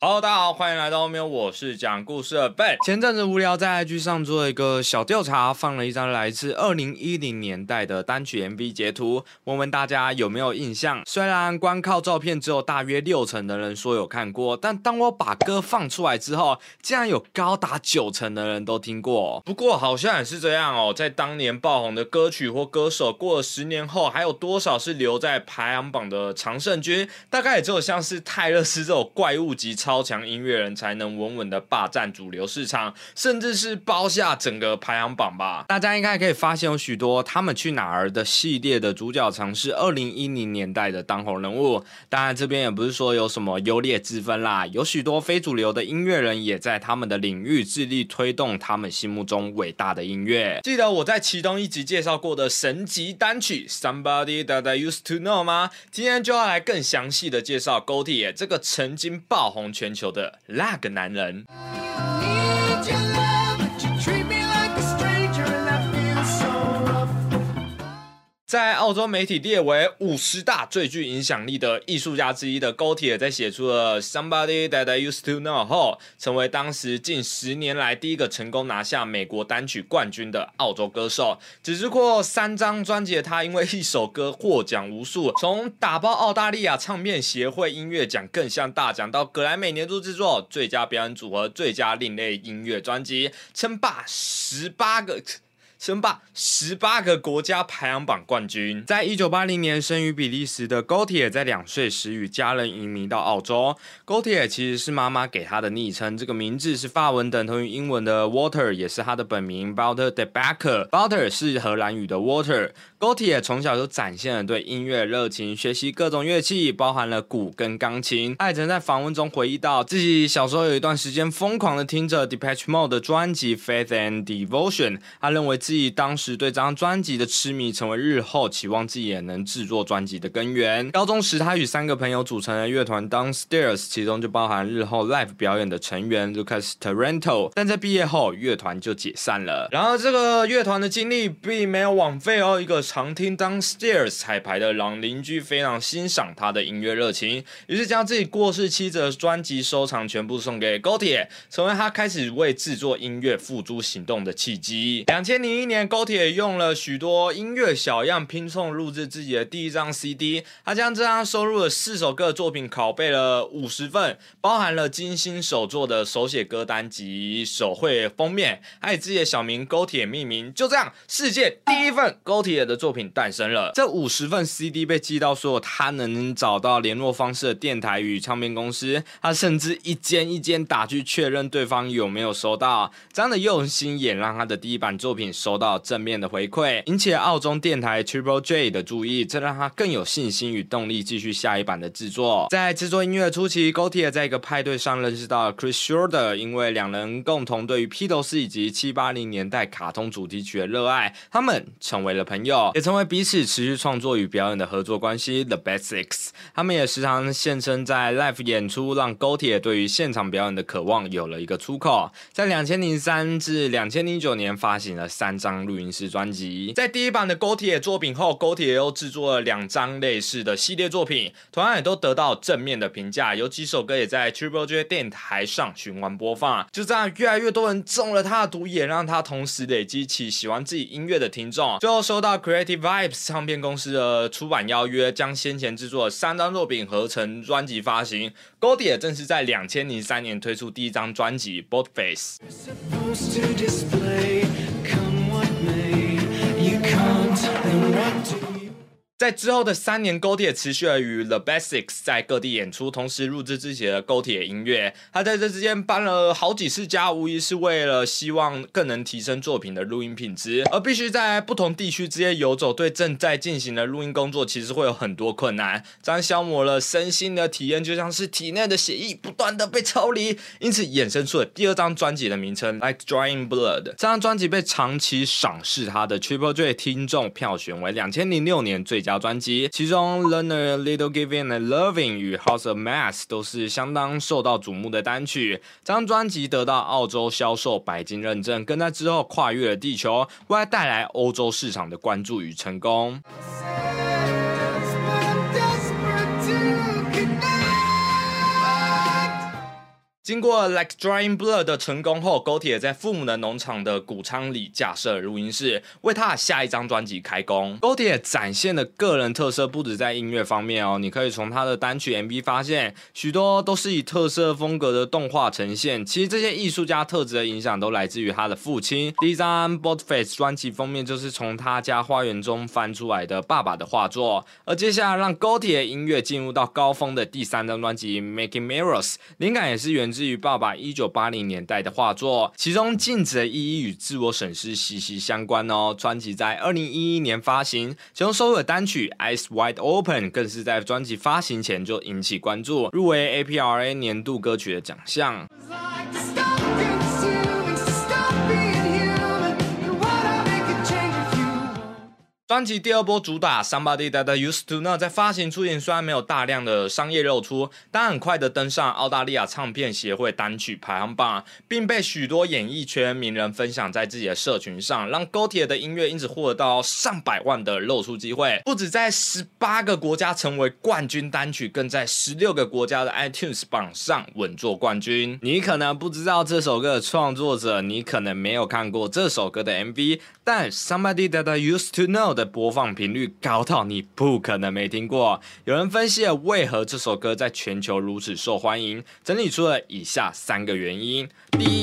Hello，大家好，欢迎来到后面，我是讲故事的 Ben。前阵子无聊在 IG 上做一个小调查，放了一张来自二零一零年代的单曲 MV 截图，问问大家有没有印象。虽然光靠照片只有大约六成的人说有看过，但当我把歌放出来之后，竟然有高达九成的人都听过。不过好像也是这样哦，在当年爆红的歌曲或歌手，过了十年后，还有多少是留在排行榜的常胜军？大概也只有像是泰勒斯这种怪物级。超强音乐人才能稳稳的霸占主流市场，甚至是包下整个排行榜吧。大家应该可以发现，有许多他们去哪儿的系列的主角，尝试二零一零年代的当红人物。当然，这边也不是说有什么优劣之分啦。有许多非主流的音乐人，也在他们的领域致力推动他们心目中伟大的音乐。记得我在其中一集介绍过的神级单曲《Somebody That I Used to Know》吗？今天就要来更详细的介绍 Goldie 这个曾经爆红。全球的那个男人。在澳洲媒体列为五十大最具影响力的艺术家之一的 g o t i 在写出了 Somebody That I Used to Know 后，成为当时近十年来第一个成功拿下美国单曲冠军的澳洲歌手。只是过三张专辑的他，因为一首歌获奖无数，从打爆澳大利亚唱片协会音乐奖更像大奖，到格莱美年度制作、最佳表演组合、最佳另类音乐专辑，称霸十八个。称霸十八个国家排行榜冠军。在一九八零年生于比利时的 g o t i e 在两岁时与家人移民到澳洲。g o t i e 其实是妈妈给他的昵称，这个名字是法文等同于英文的 Water，也是他的本名 Walter de Backer。Walter 是荷兰语的 Water。G o t i 从小就展现了对音乐的热情，学习各种乐器，包含了鼓跟钢琴。他曾在访问中回忆到，自己小时候有一段时间疯狂的听着 Depeche Mode 的专辑 Faith and Devotion。他认为。自己当时对这张专辑的痴迷，成为日后期望自己也能制作专辑的根源。高中时，他与三个朋友组成了乐团 Downstairs，其中就包含日后 live 表演的成员 Lucas Taranto。但在毕业后，乐团就解散了。然而，这个乐团的经历并没有枉费哦。一个常听 Downstairs 彩排的狼邻居非常欣赏他的音乐热情，于是将自己过世妻子的专辑收藏全部送给 Gotti，成为他开始为制作音乐付诸行动的契机。两千零一年，高铁用了许多音乐小样拼凑录制自己的第一张 CD。他将这张收录的四首歌作品拷贝了五十份，包含了精心手作的手写歌单及手绘封面，还以自己的小名“高铁”命名。就这样，世界第一份高铁的作品诞生了。这五十份 CD 被寄到所有他能找到联络方式的电台与唱片公司，他甚至一间一间打去确认对方有没有收到。这样的用心也让他的第一版作品。收到正面的回馈，引起了澳洲电台 Triple J 的注意，这让他更有信心与动力继续下一版的制作。在制作音乐初期 g o t i 在一个派对上认识到了 Chris Shorter，因为两人共同对于披头士以及七八零年代卡通主题曲的热爱，他们成为了朋友，也成为彼此持续创作与表演的合作关系。The Basics，他们也时常现身在 Live 演出，让 g o t i e 对于现场表演的渴望有了一个出口。在两千零三至两千零九年发行了三。张录音室专辑，在第一版的高铁作品后，高铁又制作了两张类似的系列作品，同样也都得到正面的评价。有几首歌也在 Triple J 电台上循环播放。就这样，越来越多人中了他的毒，也让他同时累积起喜欢自己音乐的听众。最后收到 Creative Vibes 唱片公司的出版邀约，将先前制作的三张作品合成专辑发行。高铁正式在两千零三年推出第一张专辑《Both Face》。在之后的三年，高铁持续了与 The Basics 在各地演出，同时录制自己的高铁音乐。他在这之间搬了好几次家，无疑是为了希望更能提升作品的录音品质，而必须在不同地区之间游走，对正在进行的录音工作其实会有很多困难，这样消磨了身心的体验，就像是体内的血液不断的被抽离，因此衍生出了第二张专辑的名称 Like Drying Blood。这张专辑被长期赏识他的 Triple J 听众票选为两千零六年最。佳专辑，其中《Learner Little Giving 和 Loving》与《House of Mass》都是相当受到瞩目的单曲。这张专辑得到澳洲销售白金认证，更在之后跨越了地球，为带来欧洲市场的关注与成功。经过《Like Drying Blood》的成功后，高铁在父母的农场的谷仓里架设录音室，为他下一张专辑开工。高铁展现的个人特色不止在音乐方面哦，你可以从他的单曲 MV 发现，许多都是以特色风格的动画呈现。其实这些艺术家特质的影响都来自于他的父亲。第一张《Boat Face》专辑封面就是从他家花园中翻出来的爸爸的画作。而接下来让高铁音乐进入到高峰的第三张专辑《Making Mirrors》，灵感也是源自至于爸爸一九八零年代的画作，其中镜子的意义与自我审视息息相关哦。专辑在二零一一年发行，其中收录的单曲《Eyes Wide Open》更是在专辑发行前就引起关注，入围 APRA 年度歌曲的奖项。专辑第二波主打《Somebody That I Used to Know》在发行初期虽然没有大量的商业露出，但很快的登上澳大利亚唱片协会单曲排行榜，并被许多演艺圈名人分享在自己的社群上，让高铁的音乐因此获得到上百万的露出机会。不止在十八个国家成为冠军单曲，更在十六个国家的 iTunes 榜上稳坐冠军。你可能不知道这首歌的创作者，你可能没有看过这首歌的 MV，但《Somebody That I Used to Know》。的播放频率高到你不可能没听过。有人分析了为何这首歌在全球如此受欢迎，整理出了以下三个原因：第一。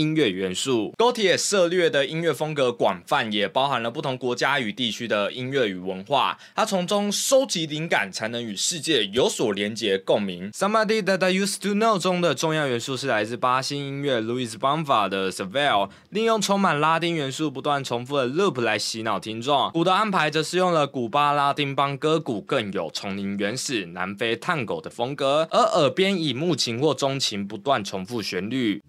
音乐元素，高铁涉猎的音乐风格广泛，也包含了不同国家与地区的音乐与文化。它从中收集灵感，才能与世界有所连结共鸣。Somebody that I used to know 中的重要元素是来自巴西音乐 Luis Bonfa 的 s e v e l l 利用充满拉丁元素、不断重复的 loop 来洗脑听众。鼓的安排则是用了古巴拉丁邦歌鼓，更有丛林原始、南非探狗的风格，而耳边以木琴或中琴不断重复旋律。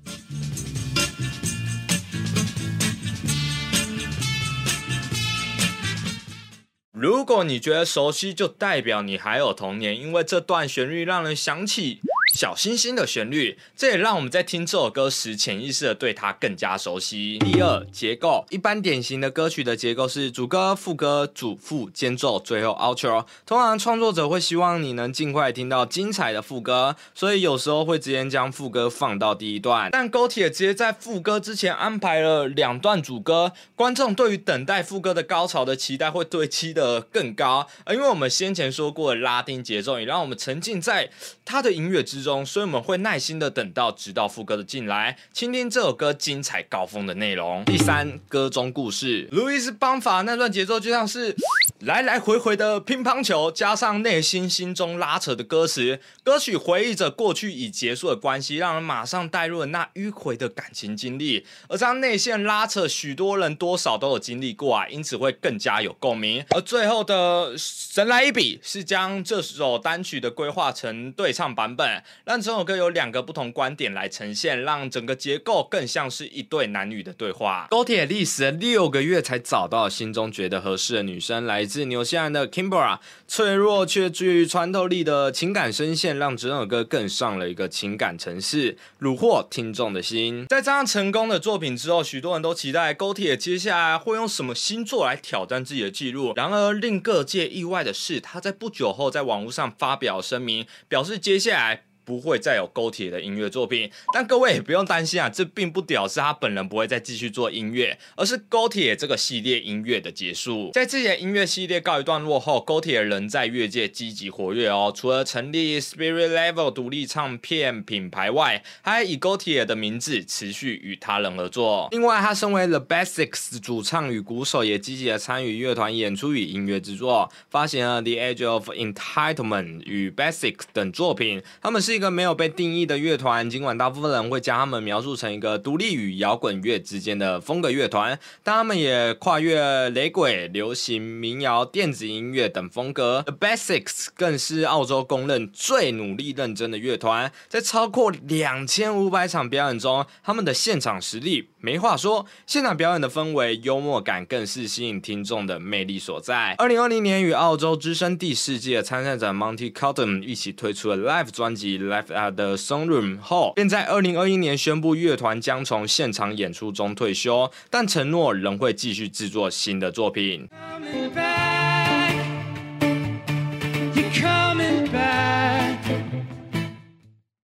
如果你觉得熟悉，就代表你还有童年，因为这段旋律让人想起。小星星的旋律，这也让我们在听这首歌时，潜意识的对它更加熟悉。第二，结构，一般典型的歌曲的结构是主歌、副歌、主副、间奏，最后 outro。通常创作者会希望你能尽快听到精彩的副歌，所以有时候会直接将副歌放到第一段。但高铁直接在副歌之前安排了两段主歌，观众对于等待副歌的高潮的期待会堆积的更高。而因为我们先前说过的拉丁节奏，也让我们沉浸在它的音乐之。中，所以我们会耐心的等到直到副歌的进来，倾听这首歌精彩高峰的内容。第三，歌中故事，路易斯邦法那段节奏就像是来来回回的乒乓球，加上内心心中拉扯的歌词，歌曲回忆着过去已结束的关系，让人马上带入了那迂回的感情经历。而这样内线拉扯，许多人多少都有经历过啊，因此会更加有共鸣。而最后的神来一笔，是将这首单曲的规划成对唱版本。让这首歌有两个不同观点来呈现，让整个结构更像是一对男女的对话。高铁历时六个月才找到心中觉得合适的女生，来自纽西兰的 k i m b e r a 脆弱却具穿透力的情感声线，让整首歌更上了一个情感层次，虏获听众的心。在这样成功的作品之后，许多人都期待高铁接下来会用什么新作来挑战自己的记录。然而令各界意外的是，他在不久后在网络上发表声明，表示接下来。不会再有高铁的音乐作品，但各位也不用担心啊，这并不表示他本人不会再继续做音乐，而是高铁这个系列音乐的结束。在自己的音乐系列告一段落后，高铁仍在乐界积极活跃哦。除了成立 Spirit Level 独立唱片品牌外，还以高铁的名字持续与他人合作。另外，他身为 The Basics 主唱与鼓手，也积极的参与乐团演出与音乐制作，发行了 The Age of Entitlement 与 Basics 等作品。他们是。是一个没有被定义的乐团，尽管大部分人会将他们描述成一个独立与摇滚乐之间的风格乐团，但他们也跨越雷鬼、流行、民谣、电子音乐等风格。The Basics 更是澳洲公认最努力认真的乐团，在超过两千五百场表演中，他们的现场实力没话说。现场表演的氛围、幽默感更是吸引听众的魅力所在。二零二零年与澳洲之声第四季的参赛者 Monty Cotton 一起推出了 Live 专辑。Left at the Songroom 后，便在二零二一年宣布乐团将从现场演出中退休，但承诺仍会继续制作新的作品。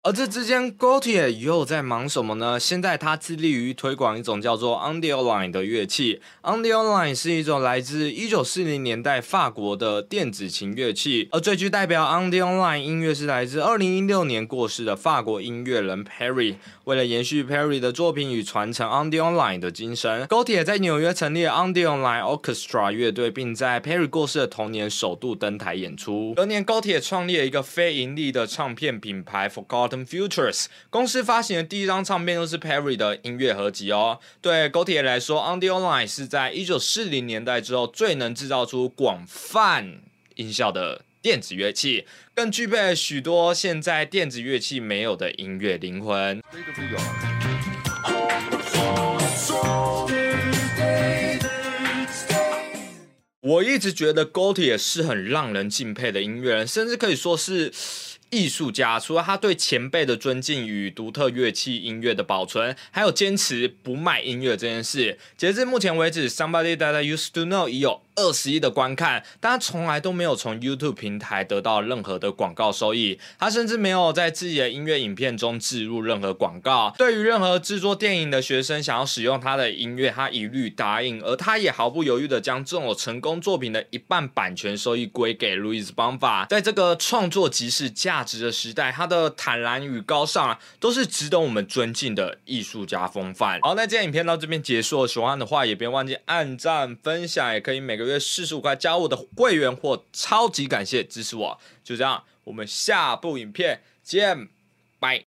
而这之间 g o t i e 又在忙什么呢？现在他致力于推广一种叫做 u n d i o Line 的乐器。u n d i o Line 是一种来自一九四零年代法国的电子琴乐器，而最具代表 u n d i o Line 音乐是来自二零一六年过世的法国音乐人 Perry。为了延续 Perry 的作品与传承 u n d i o Line 的精神 g o t i e 在纽约成立 u n d i o Line Orchestra 乐队，并在 Perry 过世的同年首度登台演出。隔年 g o t i e 创立了一个非盈利的唱片品牌 Forgotten Futures。公司发行的第一张唱片就是 Perry 的音乐合集哦。对 g o t i e 来说，On the Online 是在一九四零年代之后最能制造出广泛音效的。电子乐器更具备许多现在电子乐器没有的音乐灵魂。我一直觉得 g o t i e 是很让人敬佩的音乐人，甚至可以说是。艺术家除了他对前辈的尊敬与独特乐器音乐的保存，还有坚持不卖音乐这件事。截至目前为止，Somebody That I Used to Know 已有二十亿的观看，但他从来都没有从 YouTube 平台得到任何的广告收益。他甚至没有在自己的音乐影片中置入任何广告。对于任何制作电影的学生想要使用他的音乐，他一律答应。而他也毫不犹豫的将这种成功作品的一半版权收益归给 Louis Bonfa。在这个创作即是价值的时代，他的坦然与高尚啊，都是值得我们尊敬的艺术家风范。好，那今天影片到这边结束，喜欢的话也别忘记按赞、分享，也可以每个月四十五块加我的会员或超级感谢支持我。就这样，我们下部影片见，拜。